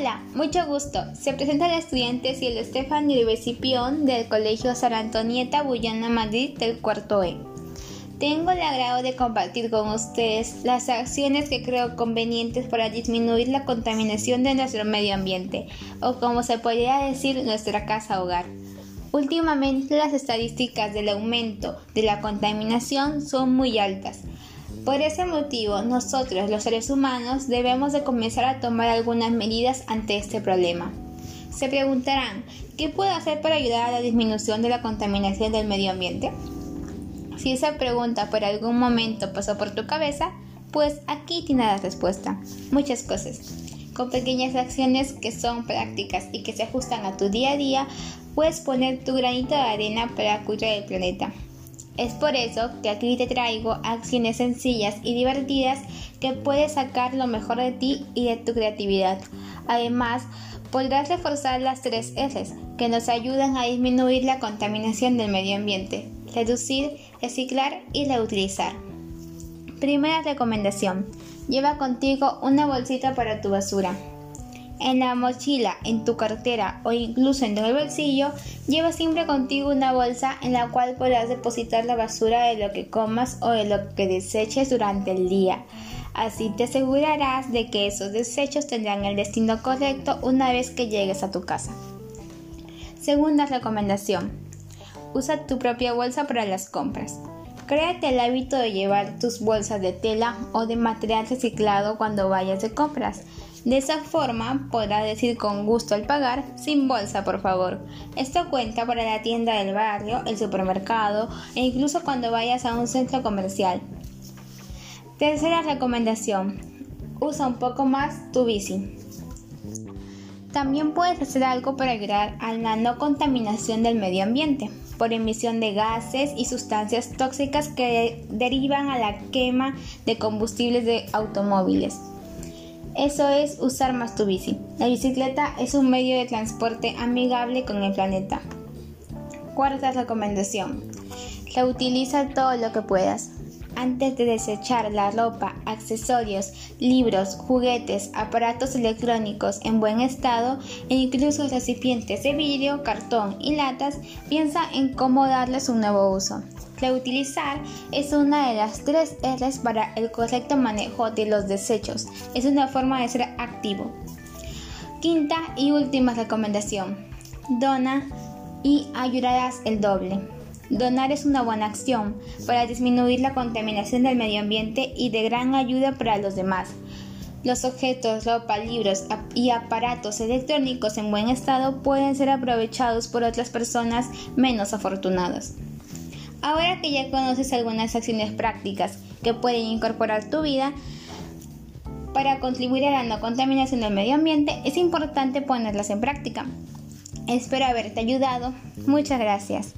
Hola, mucho gusto. Se presenta el estudiante Cielo Estefan Pion del Colegio Sara Antonieta Bullana Madrid del cuarto E. Tengo el agrado de compartir con ustedes las acciones que creo convenientes para disminuir la contaminación de nuestro medio ambiente, o como se podría decir, nuestra casa hogar. Últimamente las estadísticas del aumento de la contaminación son muy altas. Por ese motivo, nosotros los seres humanos debemos de comenzar a tomar algunas medidas ante este problema. Se preguntarán, ¿qué puedo hacer para ayudar a la disminución de la contaminación del medio ambiente? Si esa pregunta por algún momento pasó por tu cabeza, pues aquí tiene la respuesta. Muchas cosas. Con pequeñas acciones que son prácticas y que se ajustan a tu día a día, puedes poner tu granito de arena para cuidar el planeta. Es por eso que aquí te traigo acciones sencillas y divertidas que puedes sacar lo mejor de ti y de tu creatividad. Además, podrás reforzar las tres S que nos ayudan a disminuir la contaminación del medio ambiente, reducir, reciclar y reutilizar. Primera recomendación. Lleva contigo una bolsita para tu basura. En la mochila, en tu cartera o incluso en el bolsillo, lleva siempre contigo una bolsa en la cual podrás depositar la basura de lo que comas o de lo que deseches durante el día. Así te asegurarás de que esos desechos tendrán el destino correcto una vez que llegues a tu casa. Segunda recomendación. Usa tu propia bolsa para las compras. Créate el hábito de llevar tus bolsas de tela o de material reciclado cuando vayas de compras. De esa forma podrás decir con gusto al pagar, sin bolsa por favor. Esto cuenta para la tienda del barrio, el supermercado e incluso cuando vayas a un centro comercial. Tercera recomendación. Usa un poco más tu bici. También puedes hacer algo para ayudar a la no contaminación del medio ambiente por emisión de gases y sustancias tóxicas que derivan a la quema de combustibles de automóviles. Eso es usar más tu bici. La bicicleta es un medio de transporte amigable con el planeta. Cuarta recomendación. Reutiliza todo lo que puedas. Antes de desechar la ropa, accesorios, libros, juguetes, aparatos electrónicos en buen estado e incluso recipientes de vidrio, cartón y latas, piensa en cómo darles un nuevo uso. Reutilizar es una de las tres R's para el correcto manejo de los desechos. Es una forma de ser activo. Quinta y última recomendación. Dona y ayudarás el doble. Donar es una buena acción para disminuir la contaminación del medio ambiente y de gran ayuda para los demás. Los objetos, ropa, libros y aparatos electrónicos en buen estado pueden ser aprovechados por otras personas menos afortunadas. Ahora que ya conoces algunas acciones prácticas que pueden incorporar tu vida para contribuir a la no contaminación del medio ambiente, es importante ponerlas en práctica. Espero haberte ayudado. Muchas gracias.